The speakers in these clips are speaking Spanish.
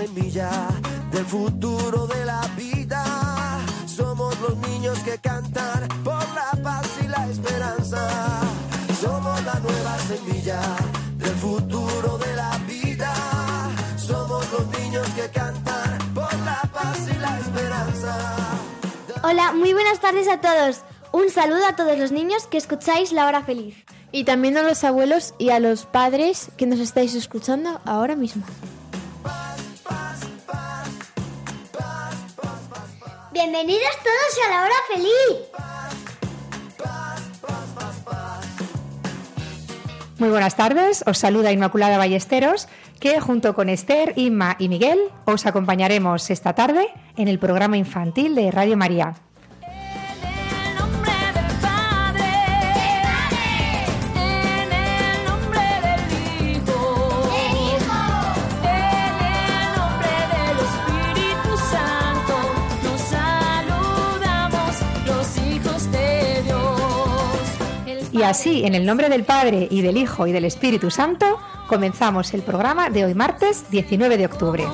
Semilla del futuro de la vida. Somos los niños que cantan por la paz y la esperanza. Somos la nueva semilla del futuro de la vida. Somos los niños que cantan por la paz y la esperanza. Hola, muy buenas tardes a todos. Un saludo a todos los niños que escucháis La Hora Feliz. Y también a los abuelos y a los padres que nos estáis escuchando ahora mismo. Bienvenidos todos a La Hora Feliz. Muy buenas tardes, os saluda Inmaculada Ballesteros, que junto con Esther, Inma y Miguel os acompañaremos esta tarde en el programa infantil de Radio María. Así, en el nombre del Padre y del Hijo y del Espíritu Santo, comenzamos el programa de hoy martes 19 de octubre.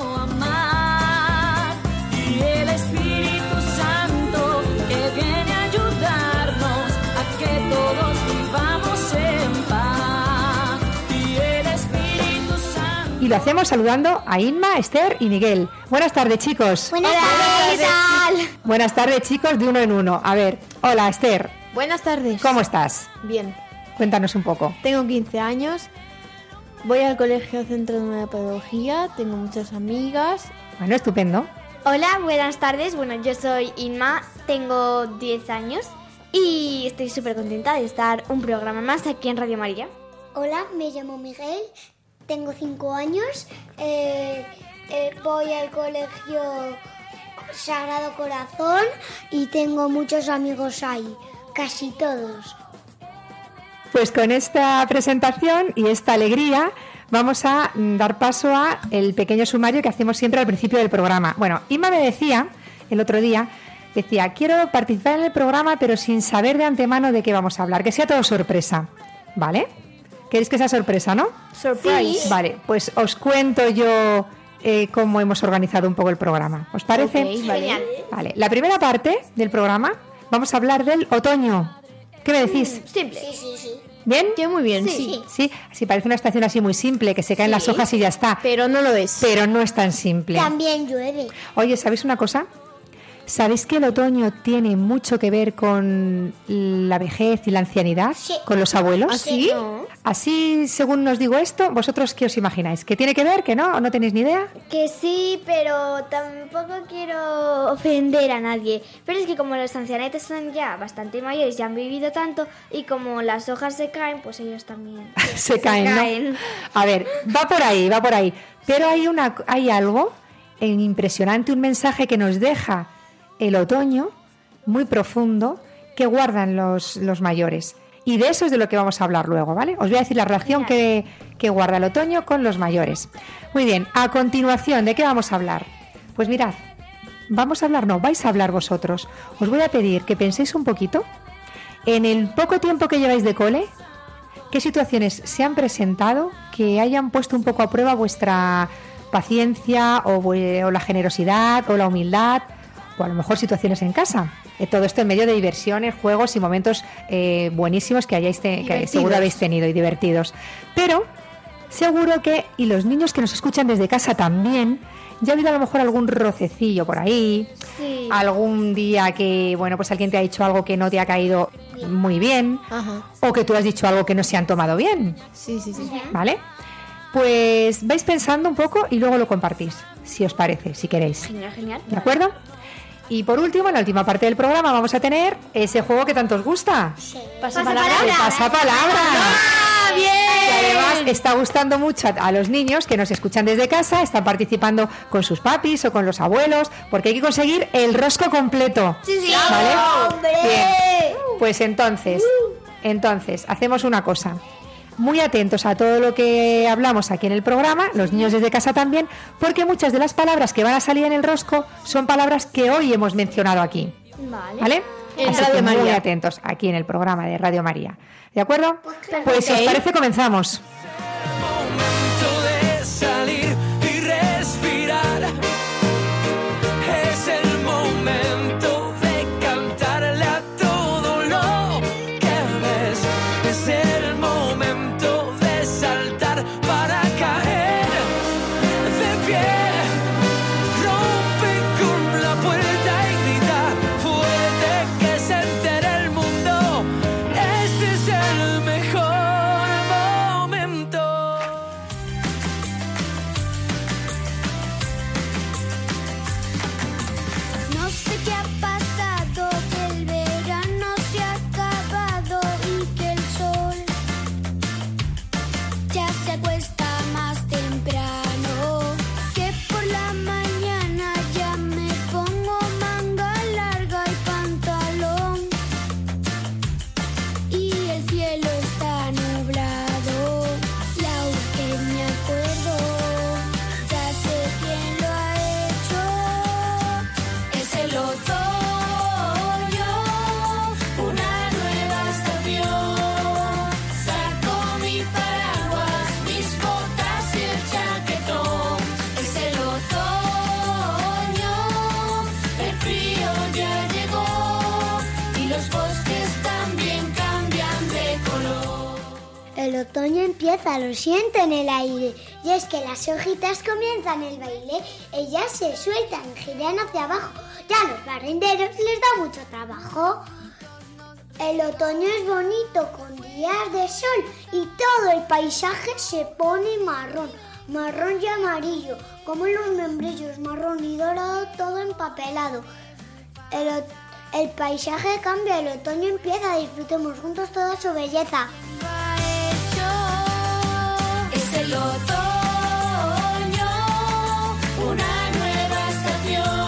y el Espíritu Santo que viene a ayudarnos a que todos vivamos en paz y el Espíritu Santo Y lo hacemos saludando a Inma, Esther y Miguel. Buenas tardes, chicos. Buenas tardes. Buenas tardes, chicos, de uno en uno. A ver, hola, Esther, Buenas tardes. ¿cómo estás? Bien. Cuéntanos un poco. Tengo 15 años. Voy al colegio Centro de Nueva Pedagogía. Tengo muchas amigas. Bueno, estupendo. Hola, buenas tardes. Bueno, yo soy Inma, tengo 10 años y estoy súper contenta de estar un programa más aquí en Radio María. Hola, me llamo Miguel, tengo cinco años, eh, eh, voy al colegio Sagrado Corazón y tengo muchos amigos ahí, casi todos. Pues con esta presentación y esta alegría vamos a dar paso a el pequeño sumario que hacemos siempre al principio del programa. Bueno, Inma me decía el otro día, decía, quiero participar en el programa pero sin saber de antemano de qué vamos a hablar, que sea todo sorpresa, ¿vale? ¿Queréis que sea sorpresa, no? Surprise. Vale, pues os cuento yo eh, cómo hemos organizado un poco el programa. ¿Os parece? Ok, vale. Vale, la primera parte del programa vamos a hablar del otoño. ¿Qué me decís? Simple. Sí, sí, sí. ¿Bien? Sí, muy bien. Sí. Sí, así parece una estación así muy simple, que se caen las hojas y ya está. Pero no lo es. Pero no es tan simple. También llueve. Oye, ¿sabéis una cosa? ¿Sabéis que el otoño tiene mucho que ver con la vejez y la ancianidad? Sí. ¿Con los abuelos? ¿Ah, sí? Así, según nos digo esto, ¿vosotros qué os imagináis? ¿Que tiene que ver? ¿Que no? ¿O no tenéis ni idea? Que sí, pero tampoco quiero ofender a nadie. Pero es que como los ancianetes son ya bastante mayores y han vivido tanto, y como las hojas se caen, pues ellos también se caen, ¿no? caen. A ver, va por ahí, va por ahí. Pero hay, una, hay algo impresionante, un mensaje que nos deja el otoño muy profundo que guardan los, los mayores. Y de eso es de lo que vamos a hablar luego, ¿vale? Os voy a decir la relación que, que guarda el otoño con los mayores. Muy bien, a continuación, ¿de qué vamos a hablar? Pues mirad, vamos a hablar, no, vais a hablar vosotros. Os voy a pedir que penséis un poquito en el poco tiempo que lleváis de cole, ¿Qué situaciones se han presentado que hayan puesto un poco a prueba vuestra paciencia o, o la generosidad o la humildad o a lo mejor situaciones en casa? Eh, todo esto en medio de diversiones, juegos y momentos eh, buenísimos que, hayáis te- que seguro habéis tenido y divertidos. Pero seguro que, y los niños que nos escuchan desde casa también, ya ha habido a lo mejor algún rocecillo por ahí, Sí. algún día que, bueno, pues alguien te ha dicho algo que no te ha caído muy bien, Ajá. o que tú has dicho algo que no se han tomado bien, Sí, sí, sí. ¿vale? Pues vais pensando un poco y luego lo compartís, si os parece, si queréis. Genial, genial. ¿De acuerdo? Y por último, en la última parte del programa vamos a tener ese juego que tanto os gusta. Pasa El pasapalabra. ¡Ah, bien! Que además está gustando mucho a, a los niños que nos escuchan desde casa, están participando con sus papis o con los abuelos, porque hay que conseguir el rosco completo. Sí, sí. ¿Vale? ¡Hombre! Bien. Pues entonces, entonces, hacemos una cosa. Muy atentos a todo lo que hablamos aquí en el programa, los niños desde casa también, porque muchas de las palabras que van a salir en el rosco son palabras que hoy hemos mencionado aquí. Vale. ¿Vale? En Así Radio que muy atentos aquí en el programa de Radio María. ¿De acuerdo? Pues si os parece comenzamos. Lo siento en el aire. Y es que las hojitas comienzan el baile, ellas se sueltan, giran hacia abajo. Ya los barrenderos les da mucho trabajo. El otoño es bonito con días de sol y todo el paisaje se pone marrón, marrón y amarillo, como los membrillos, marrón y dorado, todo empapelado. El, el paisaje cambia, el otoño empieza, disfrutemos juntos toda su belleza. El otoño, una nueva estación.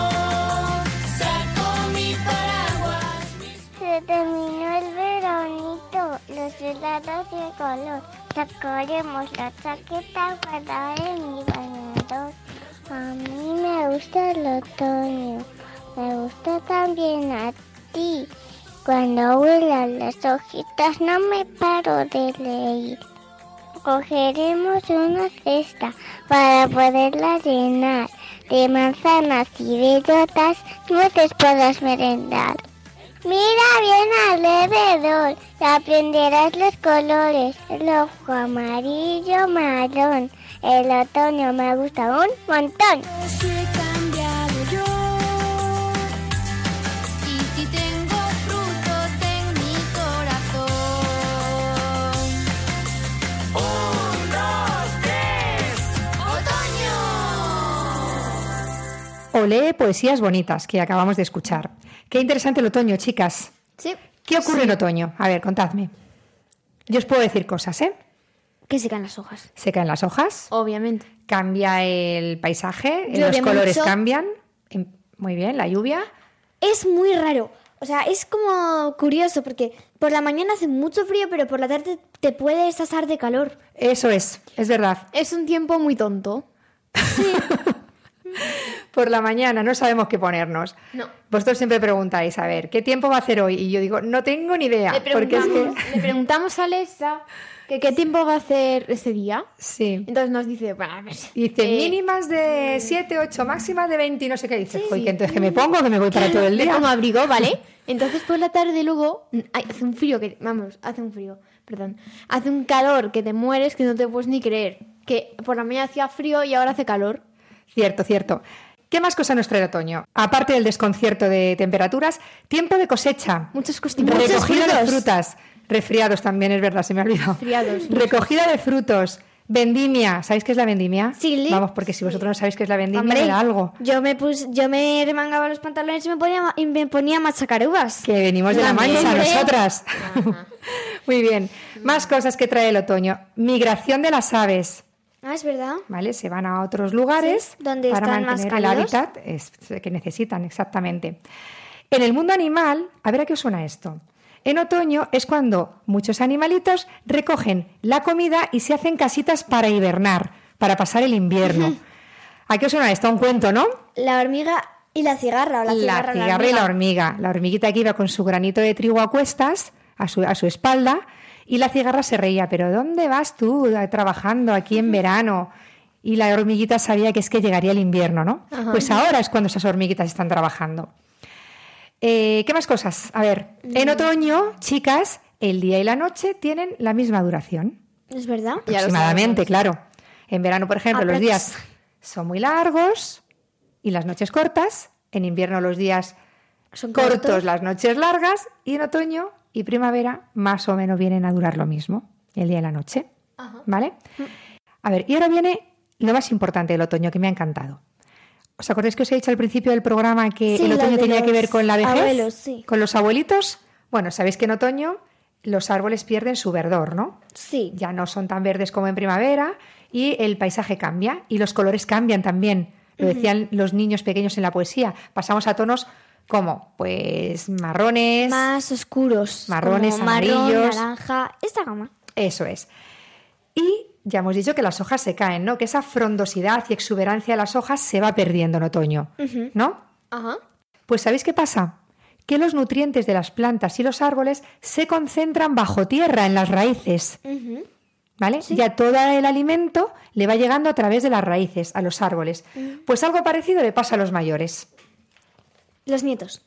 Saco mi paraguas. Se terminó el veranito, los helados de color. Sacaremos la chaqueta para en mi bañador. A mí me gusta el otoño, me gusta también a ti. Cuando vuelan las hojitas no me paro de leer. Cogeremos una cesta para poderla llenar de manzanas y bellotas, nueces puedas merendar. Mira bien alrededor y aprenderás los colores. El ojo amarillo marrón. El otoño me gusta un montón. ¡Otoño! Olé, poesías bonitas que acabamos de escuchar. Qué interesante el otoño, chicas. Sí. ¿Qué ocurre en otoño? A ver, contadme. Yo os puedo decir cosas, ¿eh? Que se caen las hojas. Se caen las hojas, Obviamente. cambia el paisaje, los colores mucho. cambian. Em, Muy bien, la lluvia. Es muy raro. O sea, es como curioso porque por la mañana hace mucho frío, pero por la tarde te puedes asar de calor. Eso es, es verdad. Es un tiempo muy tonto. Por la mañana no sabemos qué ponernos. No. Vosotros siempre preguntáis, a ver, ¿qué tiempo va a hacer hoy? Y yo digo, no tengo ni idea. Le porque es preguntamos, que... le preguntamos a Alexa que qué tiempo va a hacer ese día. Sí. Entonces nos dice, bueno, a ver. Dice eh, mínimas de 7, 8, máximas de 20 y no sé qué. Dice, "Joder, que entonces que me pongo, que me voy para todo el día. pongo abrigo, ¿vale? Entonces por la tarde luego mm, ay, hace un frío que vamos, hace un frío, perdón. Hace un calor que te mueres que no te puedes ni creer. Que por la mañana hacía frío y ahora hace calor. Cierto, cierto. ¿Qué más cosas nos trae el otoño? Aparte del desconcierto de temperaturas, tiempo de cosecha. Muchas costumbres. Recogida de frutas. Resfriados también, es verdad, se me ha olvidado. Resfriados, Recogida de frutos. Vendimia. ¿Sabéis qué es la vendimia? Sí. Vamos, porque si vosotros no sabéis qué es la vendimia, Hombre, era algo. Yo me pus, yo me remangaba los pantalones y me ponía, y me ponía a machacar uvas. Que venimos de la También, mancha, nosotras. Muy bien. Más cosas que trae el otoño. Migración de las aves. Ah, es verdad. ¿Vale? Se van a otros lugares Sí, donde para están más mantener el cálidos. hábitat es- que necesitan, exactamente. En el mundo animal, a ver a qué os suena esto. En otoño es cuando muchos animalitos recogen la comida y se hacen casitas para hibernar, para pasar el invierno. ¿A qué os suena esto? Un cuento, ¿no? La hormiga y la cigarra. O la cigarra, la cigarra y la hormiga. La hormiguita que iba con su granito de trigo a cuestas, a su, a su espalda, y la cigarra se reía, pero ¿dónde vas tú eh, trabajando aquí en verano? Y la hormiguita sabía que es que llegaría el invierno, ¿no? Pues ahora es cuando esas hormiguitas están trabajando. Eh, ¿Qué más cosas? A ver, en otoño, chicas, el día y la noche tienen la misma duración. Es verdad. Aproximadamente, claro. En verano, por ejemplo, los días son muy largos y las noches cortas. En invierno los días Son cortos, cortos. las noches largas. Y en otoño y primavera más o menos vienen a durar lo mismo, el día y la noche. ¿Vale? A ver, y ahora viene lo más importante del otoño que me ha encantado. ¿Os acordáis que os he dicho al principio del programa que Sí, el otoño tenía que ver con la vejez? abuelos, sí. Con los abuelitos. Bueno, sabéis que en otoño los árboles pierden su verdor, ¿no? Sí. ya no son tan verdes como en primavera y el paisaje cambia y los colores cambian también. Lo decían los niños pequeños en la poesía. Pasamos a tonos como, pues, marrones. Más oscuros. Marrones, como marrón, amarillos. naranja. Esta gama. Eso es. Y ya hemos dicho que las hojas se caen, ¿no? Que esa frondosidad y exuberancia de las hojas se va perdiendo en otoño, ¿no? Ajá. Pues ¿sabéis qué pasa? Que los nutrientes de las plantas y los árboles se concentran bajo tierra en las raíces. ¿Vale? Ya todo el alimento le va llegando a través de las raíces a los árboles. Pues algo parecido le pasa a los mayores. Los nietos.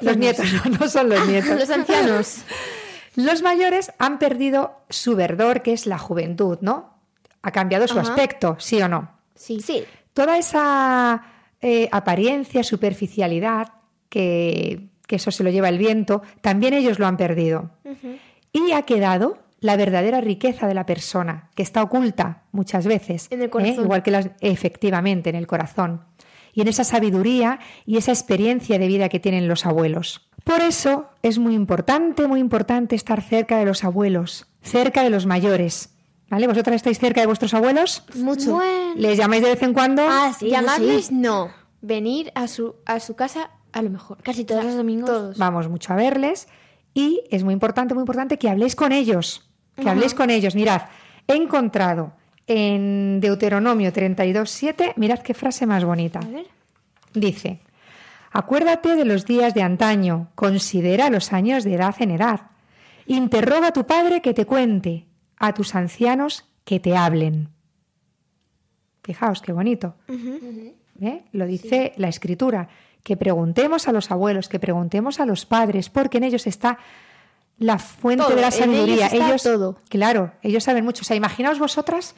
Los nietos, no, no son los nietos. Los ancianos. Los mayores han perdido su verdor, que es la juventud, ¿no? Ha cambiado su Ajá. aspecto, ¿sí o no? Sí. Sí. Toda esa eh, apariencia, superficialidad, que, que eso se lo lleva el viento, también ellos lo han perdido. Y ha quedado la verdadera riqueza de la persona, que está oculta muchas veces. En el ¿eh? corazón. Igual que las, efectivamente en el corazón. Y en esa sabiduría y esa experiencia de vida que tienen los abuelos. Por eso es muy importante, muy importante estar cerca de los abuelos, cerca de los mayores. ¿Vale? ¿Vosotras estáis cerca de vuestros abuelos? Mucho. Bueno. ¿Les llamáis de vez en cuando? Ah, sí. Llamarles sí. no. Venir a su, a su casa a lo mejor. Casi todos los domingos. Todos. Vamos mucho a verles y es muy importante, muy importante que habléis con ellos. Que habléis con ellos. Mirad, he encontrado en Deuteronomio 32.7, mirad qué frase más bonita. Dice, acuérdate de los días de antaño, considera los años de edad en edad. Interroga a tu padre que te cuente, a tus ancianos que te hablen. Fijaos qué bonito. ¿Eh? Lo dice la escritura, que preguntemos a los abuelos, que preguntemos a los padres, porque en ellos está la fuente Todo, de la sabiduría. ellos todo. claro, ellos saben mucho. O sea, imaginaos vosotras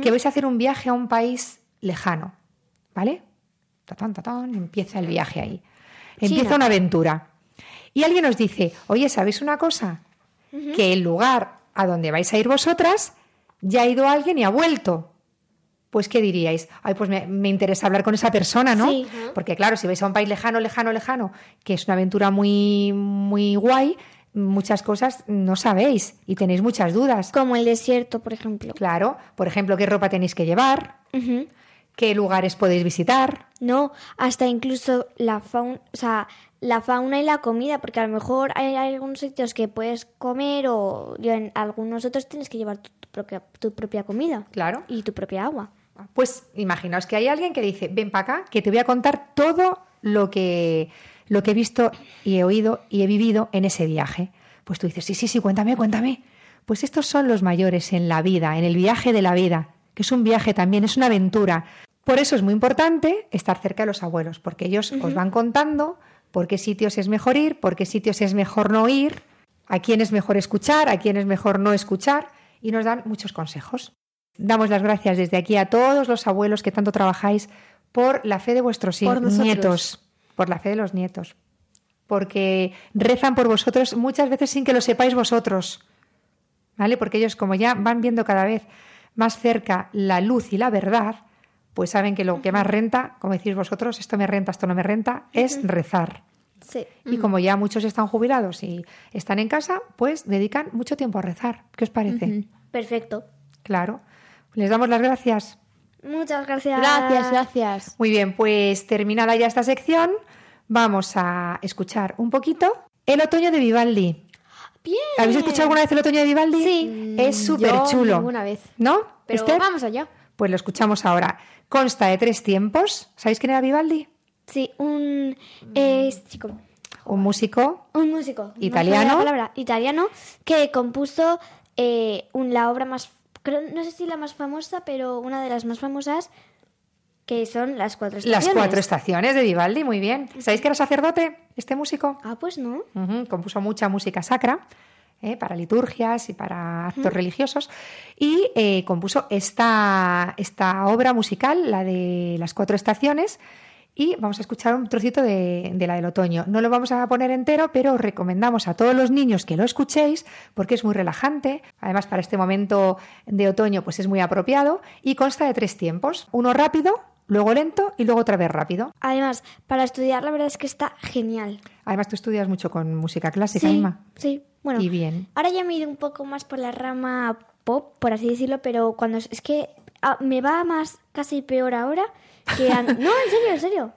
que vais a hacer un viaje a un país lejano, ¿vale? Tatán, tatán, empieza el viaje ahí. Empieza China. una aventura. Y alguien os dice, oye, ¿sabéis una cosa? Que el lugar a donde vais a ir vosotras ya ha ido alguien y ha vuelto. Pues, ¿qué diríais? Ay, pues me, me interesa hablar con esa persona, ¿no? Sí. Porque, claro, si vais a un país lejano, lejano, lejano, que es una aventura muy, muy guay, muchas cosas no sabéis y tenéis muchas dudas. Como el desierto, por ejemplo. Claro, por ejemplo, qué ropa tenéis que llevar, qué lugares podéis visitar. No, hasta incluso la fauna, o sea, la fauna y la comida, porque a lo mejor hay algunos sitios que puedes comer o en algunos otros tienes que llevar tu, tu propia, tu propia comida Claro. y tu propia agua. Pues imaginaos que hay alguien que dice, ven para acá, que te voy a contar todo lo que, lo que he visto y he oído y he vivido en ese viaje. Pues tú dices, sí, sí, sí, cuéntame, cuéntame. Pues estos son los mayores en la vida, en el viaje de la vida, que es un viaje también, es una aventura. Por eso es muy importante estar cerca de los abuelos, porque ellos os van contando por qué sitios es mejor ir, por qué sitios es mejor no ir, a quién es mejor escuchar, a quién es mejor no escuchar, y nos dan muchos consejos. Damos las gracias desde aquí a todos los abuelos que tanto trabajáis por la fe de vuestros Por nietos, por la fe de los nietos, porque rezan por vosotros muchas veces sin que lo sepáis vosotros, ¿vale? Porque ellos como ya van viendo cada vez más cerca la luz y la verdad, pues saben que lo que más renta, como decís vosotros, esto me renta, esto no me renta, es rezar. Sí. Y como ya muchos están jubilados y están en casa, pues dedican mucho tiempo a rezar. ¿Qué os parece? Perfecto. Claro. Les damos las gracias. Muchas gracias. Gracias, gracias. Muy bien, pues terminada ya esta sección, vamos a escuchar un poquito El otoño de Vivaldi. Bien. ¿Habéis escuchado alguna vez El otoño de Vivaldi? Sí. Es súper chulo. ninguna vez. ¿No? Pero Esther? vamos allá. Pues lo escuchamos ahora. Consta de tres tiempos. ¿Sabéis quién era Vivaldi? Sí, un es chico, Un músico un músico no Italiano. la palabra, italiano que compuso eh, un- la obra más, creo- no sé si la más famosa, pero una de las más famosas que son las cuatro estaciones. Las cuatro estaciones de Vivaldi, muy bien. ¿Sabéis que era sacerdote este músico? Ah, pues no. Compuso mucha música sacra eh, para liturgias y para actos religiosos y eh, compuso esta, esta obra musical, la de las cuatro estaciones. Y vamos a escuchar un trocito de, de la del otoño. No lo vamos a poner entero, pero os recomendamos a todos los niños que lo escuchéis porque es muy relajante. Además, para este momento de otoño, pues es muy apropiado y consta de tres tiempos: uno rápido, luego lento y luego otra vez rápido. Además, para estudiar la verdad es que está genial. Además, tú estudias mucho con música clásica, sí, Inma. sí. Bueno, Y bien. ahora ya me he ido un poco más por la rama pop, por así decirlo, pero cuando es que ah, me va más casi peor ahora que no, en serio, en serio.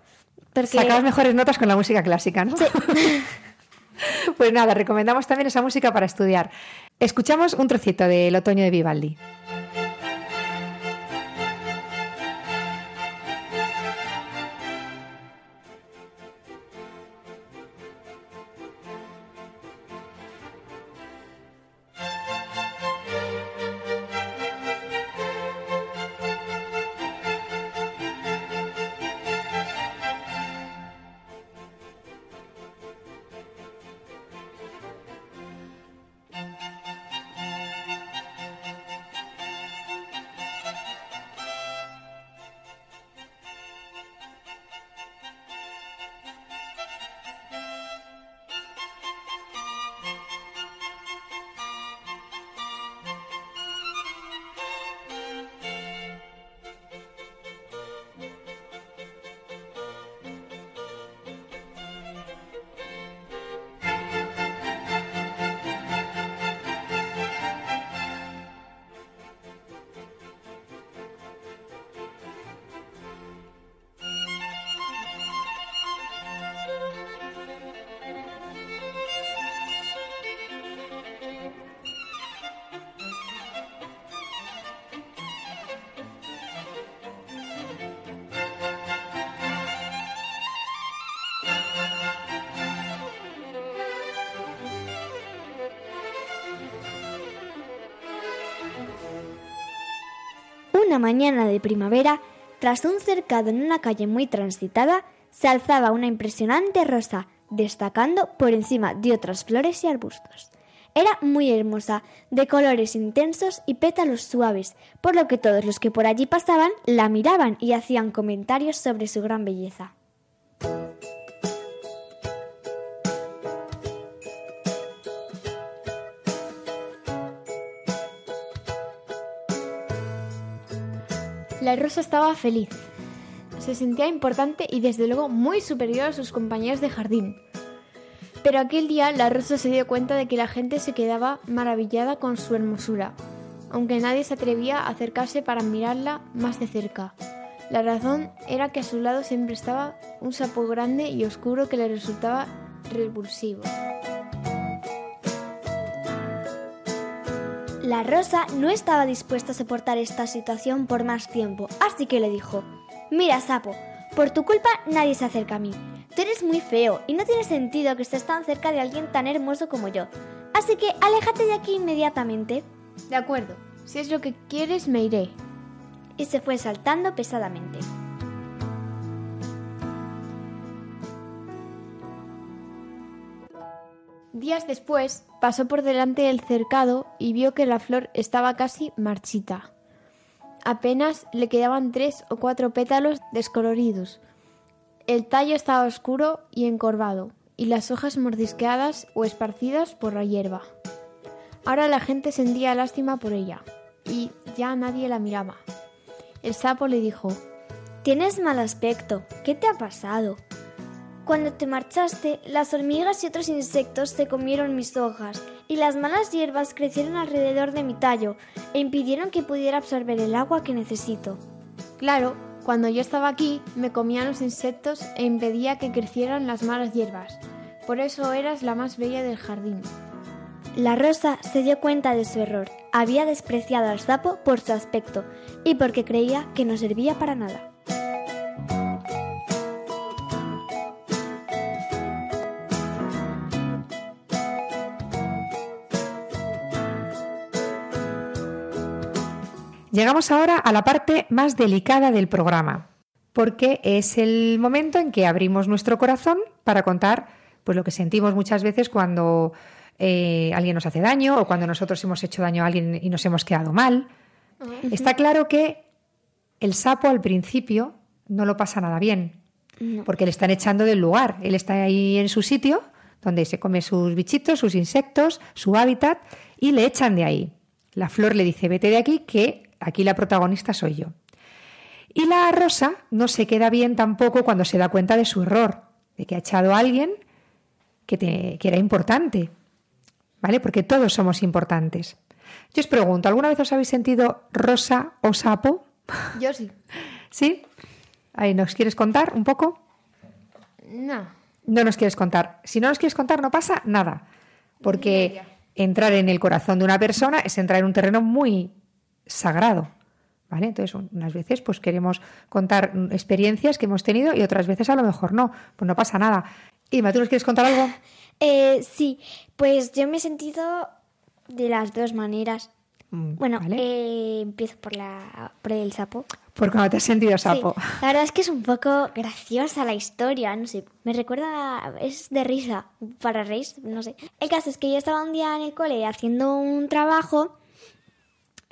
Porque Sacabas mejores notas con la música clásica, ¿no? pues nada, recomendamos también esa música para estudiar. Escuchamos un trocito del otoño de Vivaldi. Una mañana de primavera, tras un cercado en una calle muy transitada, se alzaba una impresionante rosa, destacando por encima de otras flores y arbustos. Era muy hermosa, de colores intensos y pétalos suaves, por lo que todos los que por allí pasaban la miraban y hacían comentarios sobre su gran belleza. La rosa estaba feliz. Se sentía importante y desde luego muy superior a sus compañeros de jardín. Pero aquel día la rosa se dio cuenta de que la gente se quedaba maravillada con su hermosura, aunque nadie se atrevía a acercarse para mirarla más de cerca. La razón era que a su lado siempre estaba un sapo grande y oscuro que le resultaba repulsivo. La rosa no estaba dispuesta a soportar esta situación por más tiempo, así que le dijo, Mira, sapo, por tu culpa nadie se acerca a mí. Tú eres muy feo y no tiene sentido que estés tan cerca de alguien tan hermoso como yo. Así que aléjate de aquí inmediatamente. De acuerdo, si es lo que quieres me iré. Y se fue saltando pesadamente. Días después pasó por delante del cercado y vio que la flor estaba casi marchita. Apenas le quedaban tres o cuatro pétalos descoloridos. El tallo estaba oscuro y encorvado, y las hojas mordisqueadas o esparcidas por la hierba. Ahora la gente sentía lástima por ella, y ya nadie la miraba. El sapo le dijo, Tienes mal aspecto. ¿Qué te ha pasado? Cuando te marchaste, las hormigas y otros insectos se comieron mis hojas, y las malas hierbas crecieron alrededor de mi tallo e impidieron que pudiera absorber el agua que necesito. Claro, cuando yo estaba aquí, me comían los insectos e impedía que crecieran las malas hierbas. Por eso eras la más bella del jardín. La rosa se dio cuenta de su error. Había despreciado al sapo por su aspecto y porque creía que no servía para nada. Llegamos ahora a la parte más delicada del programa, porque es el momento en que abrimos nuestro corazón para contar pues, lo que sentimos muchas veces cuando eh, alguien nos hace daño o cuando nosotros hemos hecho daño a alguien y nos hemos quedado mal. Está claro que el sapo al principio no lo pasa nada bien, porque le están echando del lugar. Él está ahí en su sitio, donde se come sus bichitos, sus insectos, su hábitat, y le echan de ahí. La flor le dice, vete de aquí, que aquí la protagonista soy yo. Y la rosa no se queda bien tampoco cuando se da cuenta de su error, de que ha echado a alguien que, te- que era importante, ¿vale? Porque todos somos importantes. Yo os pregunto, ¿alguna vez os habéis sentido rosa o sapo? Yo sí. ¿Sí? Ahí, ¿Nos quieres contar un poco? No. No nos quieres contar. Si no nos quieres contar, no pasa nada. Porque entrar en el corazón de una persona es entrar en un terreno muy sagrado. ¿Vale? Entonces, un- unas veces pues queremos contar experiencias que hemos tenido y otras veces a lo mejor no. Pues no pasa nada. Ima, ¿tú nos quieres contar algo? Eh, sí, pues yo me he sentido de las dos maneras. Mm, Bueno, ¿vale? eh, empiezo por, la, por el sapo. Por cuando te has sentido sapo. Sí, la verdad es que es un poco graciosa la historia, no sé, me recuerda, es de risa, para reír, no sé. El caso es que yo estaba un día en el cole haciendo un trabajo,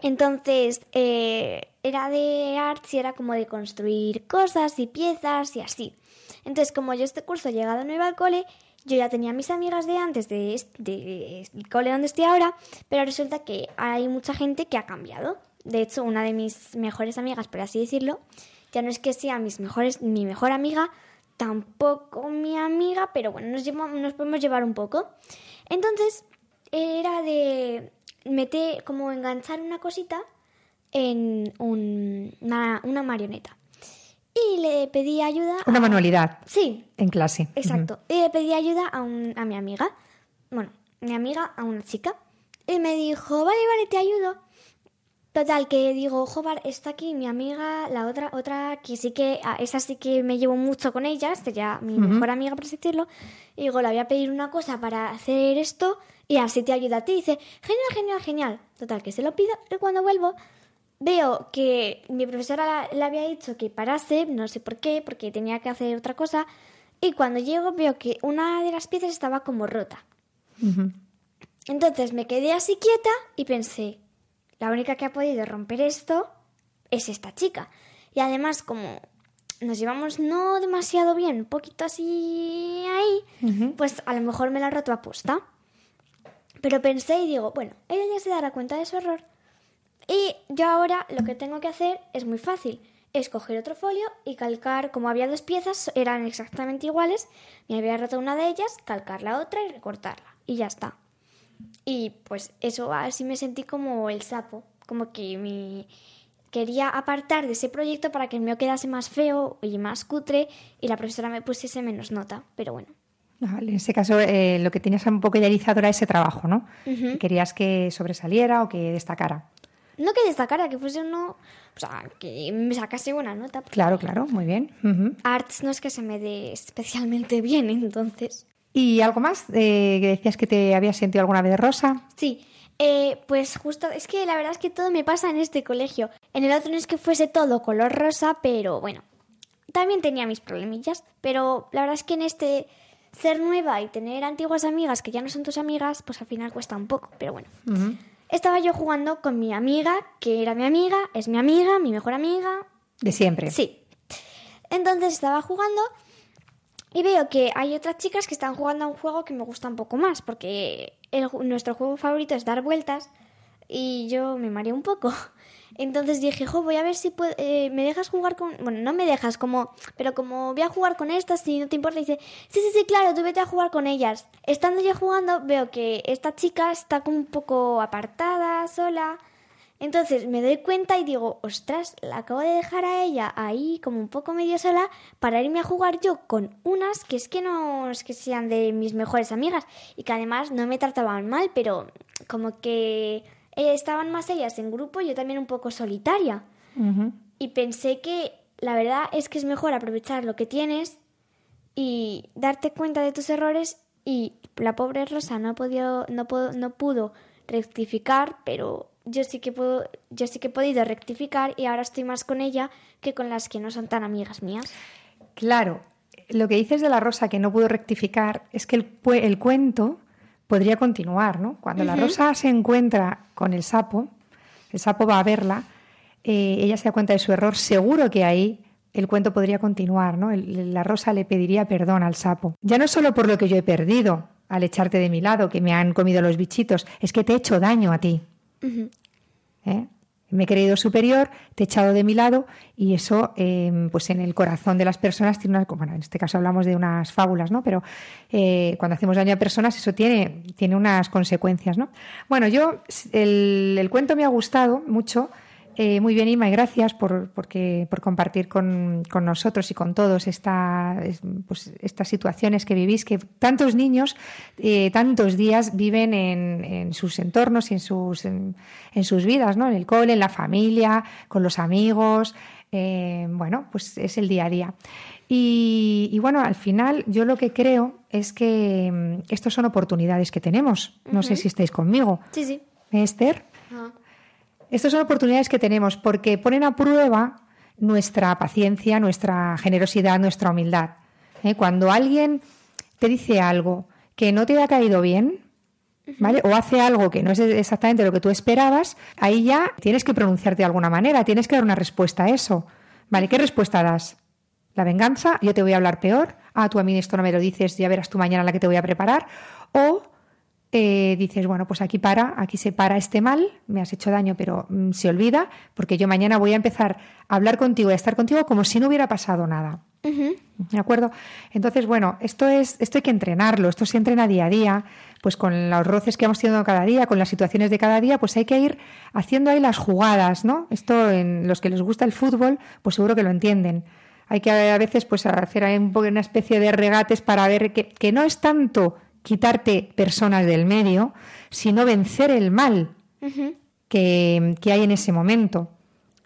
entonces eh, era de arts y era como de construir cosas y piezas y así. Entonces, como yo este curso he llegado nuevo al cole, yo ya tenía mis amigas de antes de, de- cole donde estoy ahora, pero resulta que hay mucha gente que ha cambiado. De hecho, una de mis mejores amigas, por así decirlo, ya no es que sea mis mejores, mi mejor amiga, tampoco mi amiga, pero bueno, nos, lleva- nos podemos llevar un poco. Entonces, era de meter, como enganchar una cosita en un- una, una marioneta. Y le pedí ayuda. Una a- manualidad Sí, en clase. Exacto. Y le pedí ayuda a, un- a mi amiga. Bueno, mi amiga a una chica. Y me dijo, vale, vale, te ayudo. Total, que digo, joder, está aquí mi amiga, la otra, otra que sí que, a esa sí que me llevo mucho con ella, sería mi mejor amiga, por así decirlo. Y digo, le voy a pedir una cosa para hacer esto y así te ayuda a ti. Y dice, genial, genial, genial. Total, que se lo pido y cuando vuelvo veo que mi profesora la- le había dicho que parase, no sé por qué, porque tenía que hacer otra cosa. Y cuando llego veo que una de las piezas estaba como rota. Entonces me quedé así quieta y pensé, la única que ha podido romper esto es esta chica. Y además, como nos llevamos no demasiado bien, un poquito así ahí, pues a lo mejor me la ha roto a posta. Pero pensé y digo, bueno, ella ya se dará cuenta de su error. Y yo ahora lo que tengo que hacer es muy fácil. Es coger otro folio y calcar, como había dos piezas, eran exactamente iguales, me había roto una de ellas, calcar la otra y recortarla. Y ya está. Y pues eso, así me sentí como el sapo, como que me quería apartar de ese proyecto para que el mío quedase más feo y más cutre y la profesora me pusiese menos nota, pero bueno. Vale, en ese caso, eh, lo que tenías un poco idealizado era ese trabajo, ¿no? Querías que sobresaliera o que destacara. No que destacara, que fuese uno, o sea, que me sacase buena nota. Claro, claro, muy bien. Ujú. Arts no es que se me dé especialmente bien, entonces. ¿Y algo más? Eh, que decías que te habías sentido alguna vez rosa. Sí, eh, pues justo, es que la verdad es que todo me pasa en este colegio. En el otro no es que fuese todo color rosa, pero bueno, también tenía mis problemillas. Pero la verdad es que en este ser nueva y tener antiguas amigas que ya no son tus amigas, pues al final cuesta un poco, pero bueno. Estaba yo jugando con mi amiga, que era mi amiga, es mi amiga, mi mejor amiga, De siempre. Sí. Entonces estaba jugando y veo que hay otras chicas que están jugando a un juego que me gusta un poco más, porque el nuestro juego favorito es dar vueltas y yo me mareo un poco. Entonces dije, jo, voy a ver si eh, me dejas jugar con... Bueno, no me dejas, como... Pero como voy a jugar con estas, si no te importa, dice, sí, sí, sí, claro, tú vete a jugar con ellas. Estando yo jugando, veo que esta chica está como un poco apartada, sola. Entonces me doy cuenta y digo, ostras, la acabo de dejar a ella ahí como un poco medio sola para irme a jugar yo con unas que es que no es que sean de mis mejores amigas y que además no me trataban mal, pero como que eh, estaban más ellas en grupo y yo también un poco solitaria. Y pensé que la verdad es que es mejor aprovechar lo que tienes y darte cuenta de tus errores y la pobre Rosa no ha podido, no, no pudo rectificar, pero yo sí que puedo, yo sí que he podido rectificar y ahora estoy más con ella que con las que no son tan amigas mías. Claro, lo que dices de la rosa que no pudo rectificar es que el, el cuento podría continuar, ¿no? Cuando la rosa se encuentra con el sapo, el sapo va a verla, eh, ella se da cuenta de su error, seguro que ahí el cuento podría continuar, ¿no? El- la rosa le pediría perdón al sapo. Ya no solo por lo que yo he perdido al echarte de mi lado, que me han comido los bichitos, es que te he hecho daño a ti. ¿Eh? Me he creído superior, te he echado de mi lado y eso, eh, pues en el corazón de las personas tiene una, bueno, en este caso hablamos de unas fábulas, ¿no? Pero eh, cuando hacemos daño a personas eso tiene, tiene unas consecuencias, ¿no? Bueno, yo, el, el cuento me ha gustado mucho. Eh, muy bien, Ima, y gracias por, porque, por compartir con, con nosotros y con todos esta, es- pues, estas situaciones que vivís, que tantos niños, eh, tantos días viven en, en sus entornos y en sus, en, en sus vidas, ¿no? En el cole, en la familia, con los amigos. eh, bueno, pues es el día a día. Y, y bueno, al final yo lo que creo es que mm, estos son oportunidades que tenemos. No sé si estáis conmigo. Sí, sí. Esther. Estas son oportunidades que tenemos porque ponen a prueba nuestra paciencia, nuestra generosidad, nuestra humildad. ¿eh? Cuando alguien te dice algo que no te ha caído bien, ¿vale? O hace algo que no es exactamente lo que tú esperabas, ahí ya tienes que pronunciarte de alguna manera, tienes que dar una respuesta a eso. ¿Vale? ¿Qué respuesta das? ¿La venganza? ¿Yo te voy a hablar peor? Ah, tú a mí esto no me lo dices, ya verás tú mañana la que te voy a preparar. O eh, dices, bueno, pues aquí para, aquí se para este mal, me has hecho daño, pero mm, se olvida, porque yo mañana voy a empezar a hablar contigo y a estar contigo como si no hubiera pasado nada. ¿De acuerdo? Entonces, bueno, esto es, esto hay que entrenarlo, esto se entrena día a día, pues con los roces que vamos teniendo cada día, con las situaciones de cada día, pues hay que ir haciendo ahí las jugadas, ¿no? Esto en los que les gusta el fútbol, pues seguro que lo entienden. Hay que a veces pues hacer ahí un poco una especie de regates para ver que, que no es tanto quitarte personas del medio, sino vencer el mal que, que hay en ese momento.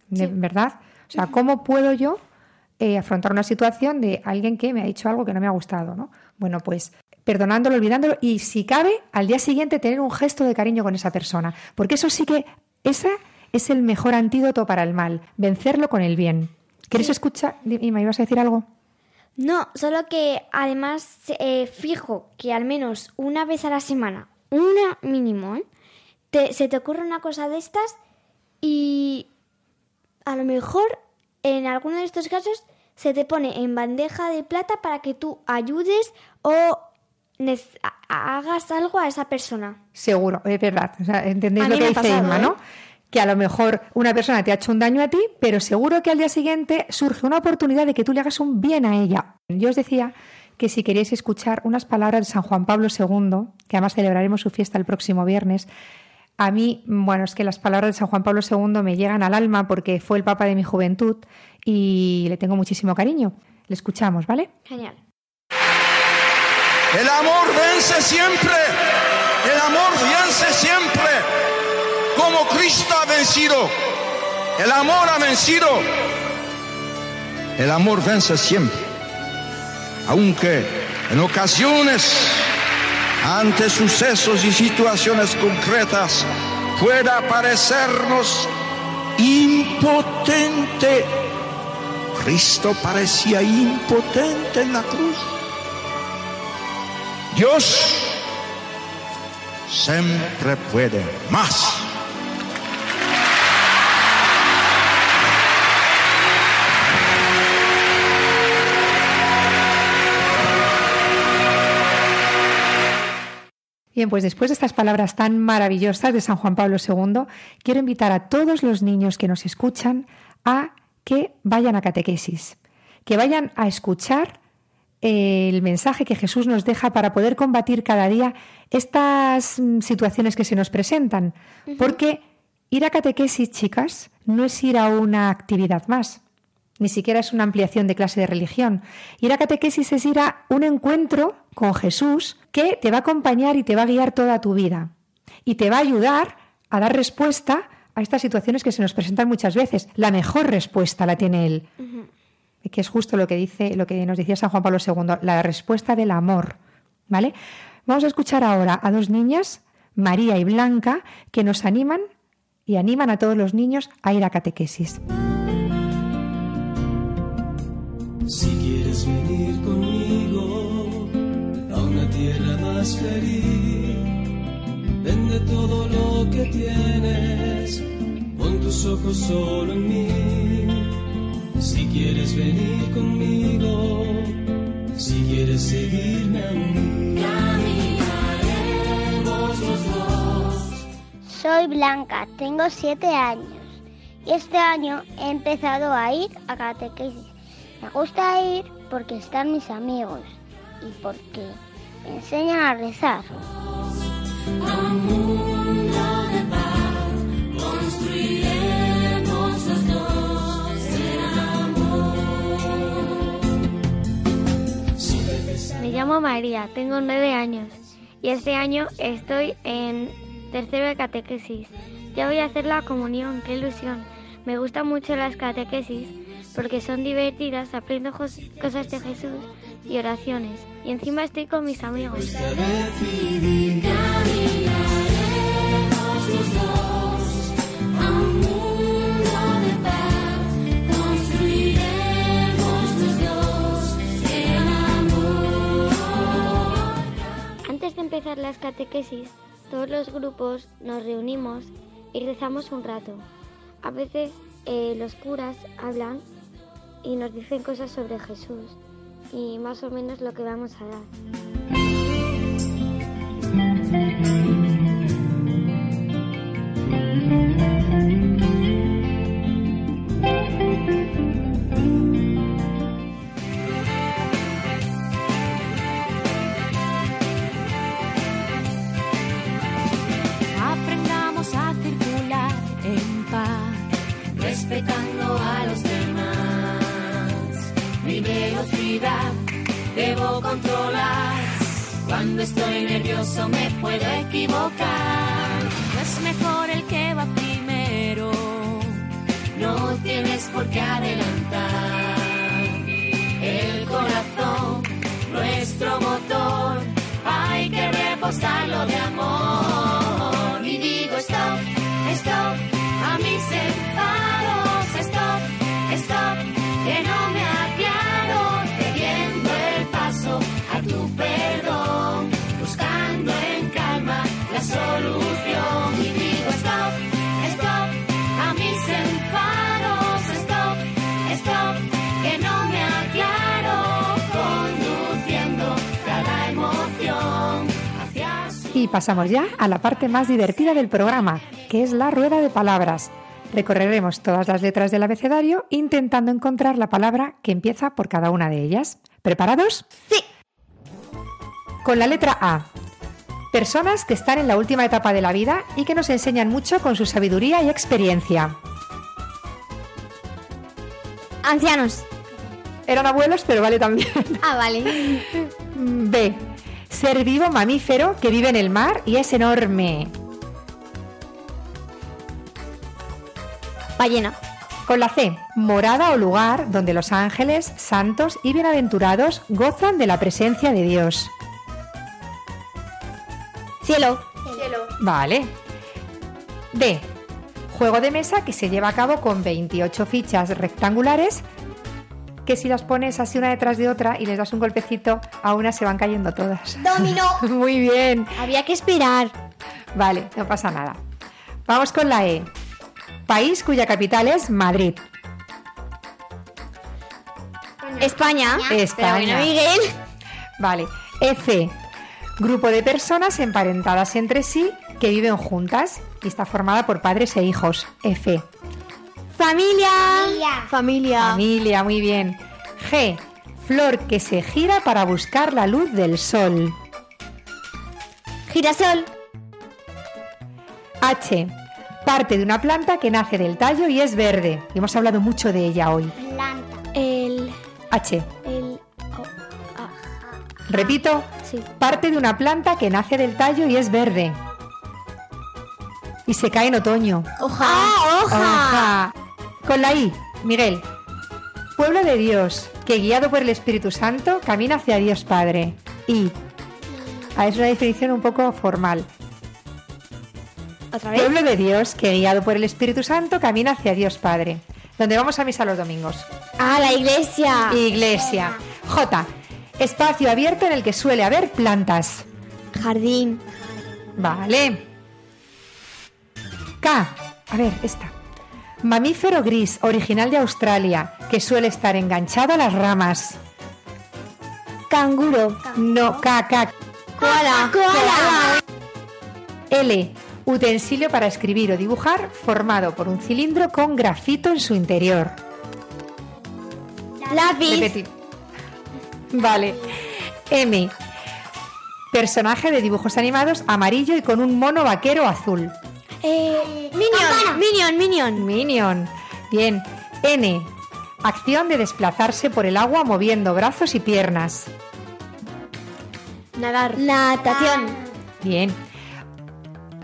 De- ¿Verdad? O sea, ¿cómo puedo yo eh, afrontar una situación de alguien que me ha dicho algo que no me ha gustado? ¿no? Bueno, pues perdonándolo, olvidándolo y si cabe, al día siguiente tener un gesto de cariño con esa persona. Porque eso sí que, esa es el mejor antídoto para el mal, vencerlo con el bien. ¿Quieres escuchar? Dime, ¿me ibas a decir algo? No, solo que además eh, fijo que al menos una vez a la semana, una mínimo, ¿eh? te- se te ocurre una cosa de estas y a lo mejor en alguno de estos casos se te pone en bandeja de plata para que tú ayudes o hagas algo a esa persona. Seguro, es verdad. O sea, ¿Entendéis A lo que dice pasado, Inma, ¿eh? Que a lo mejor una persona te ha hecho un daño a ti, pero seguro que al día siguiente surge una oportunidad de que tú le hagas un bien a ella. Yo os decía que si queréis escuchar unas palabras de San Juan Pablo II, que además celebraremos su fiesta el próximo viernes, a mí, bueno, es que las palabras de San Juan Pablo II me llegan al alma porque fue el papa de mi juventud y le tengo muchísimo cariño. Le escuchamos, ¿vale? Genial. El amor vence siempre. El amor vence siempre. Como Cristo ha vencido. El amor ha vencido. El amor vence siempre. Aunque en ocasiones, ante sucesos y situaciones concretas, pueda parecernos impotente. Cristo parecía impotente en la cruz. Dios siempre puede más. Bien, pues después de estas palabras tan maravillosas de San Juan Pablo II, quiero invitar a todos los niños que nos escuchan a que vayan a catequesis, que vayan a escuchar eh, el mensaje que Jesús nos deja para poder combatir cada día estas mm, situaciones que se nos presentan. Porque ir a catequesis, chicas, no es ir a una actividad más, ni siquiera es una ampliación de clase de religión. Ir a catequesis es ir a un encuentro con Jesús que te va a acompañar y te va a guiar toda tu vida. Y te va a ayudar a dar respuesta a estas situaciones que se nos presentan muchas veces. La mejor respuesta la tiene Él. Que es justo lo que dice, lo que nos decía San Juan Pablo II, la respuesta del amor. ¿Vale? Vamos a escuchar ahora a dos niñas, María y Blanca, que nos animan y animan a todos los niños a ir a catequesis. Si quieres venir conmigo una tierra más feliz, vende todo lo que tienes, pon tus ojos solo en mí. Si quieres venir conmigo, si quieres seguirme a mí, caminaremos los dos. Soy Blanca, tengo siete años y este año he empezado a ir a catequesis. Me gusta ir porque están mis amigos y porque enseñan a rezar. Me llamo María, tengo nueve años y este año estoy en tercero de catequesis. Ya voy a hacer la comunión, qué ilusión. Me gustan mucho las catequesis porque son divertidas, aprendo cosas de Jesús y oraciones. Y encima estoy con mis amigos. amor. Antes de empezar las catequesis, todos los grupos nos reunimos y rezamos un rato. A veces eh, los curas hablan y nos dicen cosas sobre Jesús y más o menos lo que vamos a dar. Aprendamos a circular en paz, respetando debo controlar. Cuando estoy nervioso me puedo equivocar. Es mejor el que va primero. No tienes por qué adelantar. El corazón, nuestro motor, hay que reposarlo de amor. Y pasamos ya a la parte más divertida del programa, que es la rueda de palabras. Recorreremos todas las letras del abecedario intentando encontrar la palabra que empieza por cada una de ellas. ¿Preparados? Sí. Con la letra A. Personas que están en la última etapa de la vida y que nos enseñan mucho con su sabiduría y experiencia. Ancianos. Eran abuelos, pero vale también. Ah, vale. B. Ser vivo mamífero que vive en el mar y es enorme. Ballena. Con la C, morada o lugar donde los ángeles, santos y bienaventurados gozan de la presencia de Dios. Cielo. Vale. D, juego de mesa que se lleva a cabo con 28 fichas rectangulares que si las pones así una detrás de otra y les das un golpecito, a una se van cayendo todas. Dominó. Muy bien. Había que esperar. Vale, no pasa nada. Vamos con la E. País cuya capital es Madrid. España. España. Pero bueno, Miguel. Vale. F. Grupo de personas emparentadas entre sí que viven juntas y está formada por padres e hijos. F. Familia. Familia. Familia. Familia, muy bien. G. Flor que se gira para buscar la luz del sol. Girasol. H. Parte de una planta que nace del tallo y es verde. Y hemos hablado mucho de ella hoy. Planta. El. H. El. Repito. Sí. Parte de una planta que nace del tallo y es verde. Y se cae en otoño. Hoja. ¡Ah, hoja! Hoja. Con la I, Miguel. Pueblo de Dios, que guiado por el Espíritu Santo camina hacia Dios Padre. I. Ah, es una definición un poco formal. ¿Otra vez? Pueblo de Dios, que guiado por el Espíritu Santo camina hacia Dios Padre. Donde vamos a misa los domingos. Ah, la iglesia. Iglesia. J. Espacio abierto en el que suele haber plantas. Jardín. Vale. K. A ver, esta. Mamífero gris, original de Australia, que suele estar enganchado a las ramas. Canguro. No, K. Koala. Koala. L. Utensilio para escribir o dibujar formado por un cilindro con grafito en su interior. Lápiz. Repetir. Vale. M. Personaje de dibujos animados amarillo y con un mono vaquero azul. Eh, Minion. Minion, Minion. Minion. Bien. N. Acción de desplazarse por el agua moviendo brazos y piernas. Nadar. Natación. Bien.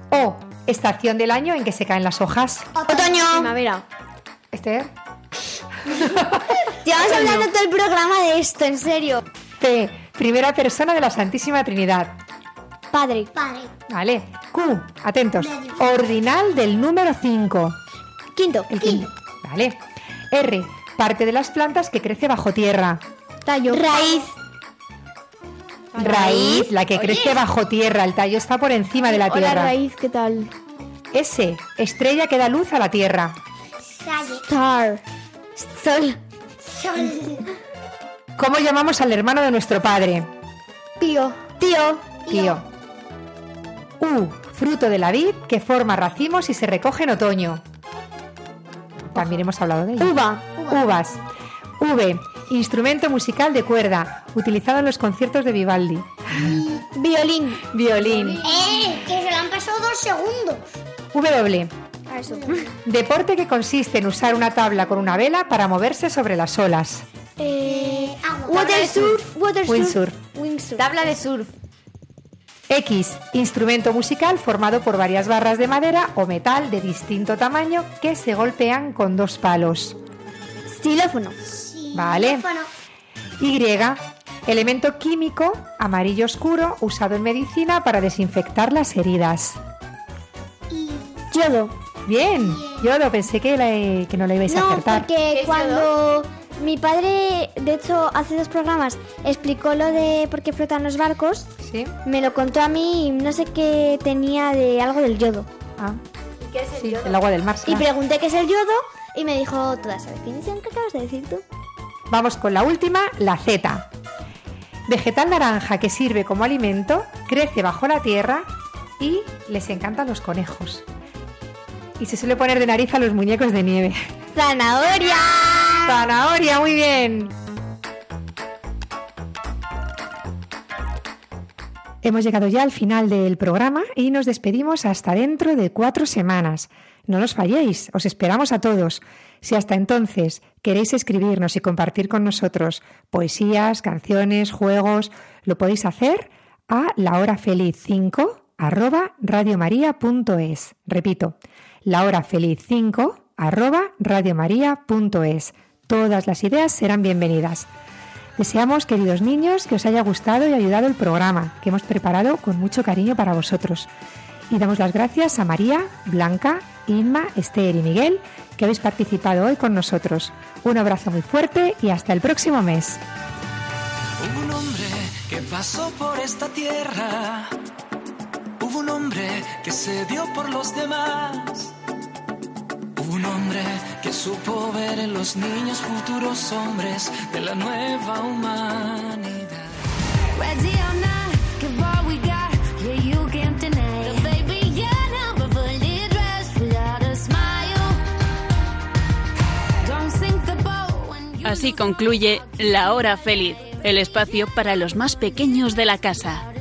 O. Estación del año en que se caen las hojas. Otoño. Primavera. Esther. Llevamos hablando todo el programa de esto, en serio. T. Primera persona de la Santísima Trinidad. Padre. Padre. Vale. Q. Atentos. Ordinal del número 5. Quinto. El quinto. Vale. R. Parte de las plantas que crece bajo tierra. Tallo. Raíz. Raíz, la que crece bajo tierra. El tallo está por encima de la Hola, tierra. raíz, ¿qué tal? S. Estrella que da luz a la tierra. Star. Sol. Sol. ¿Cómo llamamos al hermano de nuestro padre? Tío. Tío. Tío. U. Fruto de la vid que forma racimos y se recoge en otoño. También hemos hablado de ello. Uva. Uvas. V. Instrumento musical de cuerda, utilizado en los conciertos de Vivaldi. Violín. Violín. ¡Eh! Que se le han pasado dos segundos. W. Eso. Deporte que consiste en usar una tabla con una vela para moverse sobre las olas. Eh, Agua. water surf. Water Windsurf. Windsurf. Tabla de surf. X. Instrumento musical formado por varias barras de madera o metal de distinto tamaño que se golpean con dos palos. Xilófono. Vale. Y. Elemento químico amarillo oscuro usado en medicina para desinfectar las heridas. Yodo. Bien, yo lo pensé que, la- que no la ibais a No, acertar. porque ¿Es cuando mi padre, de hecho, hace dos programas, explicó lo de por qué flotan los barcos, ¿Sí? me lo contó a mí y no sé qué tenía de algo del yodo. Ah, ¿Y qué es el sí, yodo? el agua del mar. Y pregunté qué es el yodo y me dijo toda esa definición que acabas de decir tú. Vamos con la última, la Z. Vegetal naranja que sirve como alimento, crece bajo la tierra y les encantan los conejos. Y se suele poner de nariz a los muñecos de nieve. ¡Zanahoria! Zanahoria, muy bien. Hemos llegado ya al final del programa y nos despedimos hasta dentro de cuatro semanas. No nos falléis, os esperamos a todos. Si hasta entonces queréis escribirnos y compartir con nosotros poesías, canciones, juegos, lo podéis hacer a lahorafeliz5 arroba radiomaria.es. Repito, lahorafeliz5 arroba radiomaria.es. Todas las ideas serán bienvenidas. Deseamos, queridos niños, que os haya gustado y ayudado el programa que hemos preparado con mucho cariño para vosotros. Y damos las gracias a María, Blanca, Inma, Esther y Miguel que habéis participado hoy con nosotros. Un abrazo muy fuerte y hasta el próximo mes. Hubo un hombre que pasó por esta tierra. Hubo un hombre que se dio por los demás supo ver en los niños futuros hombres de la nueva humanidad. Así concluye La Hora Feliz, el espacio para los más pequeños de la casa.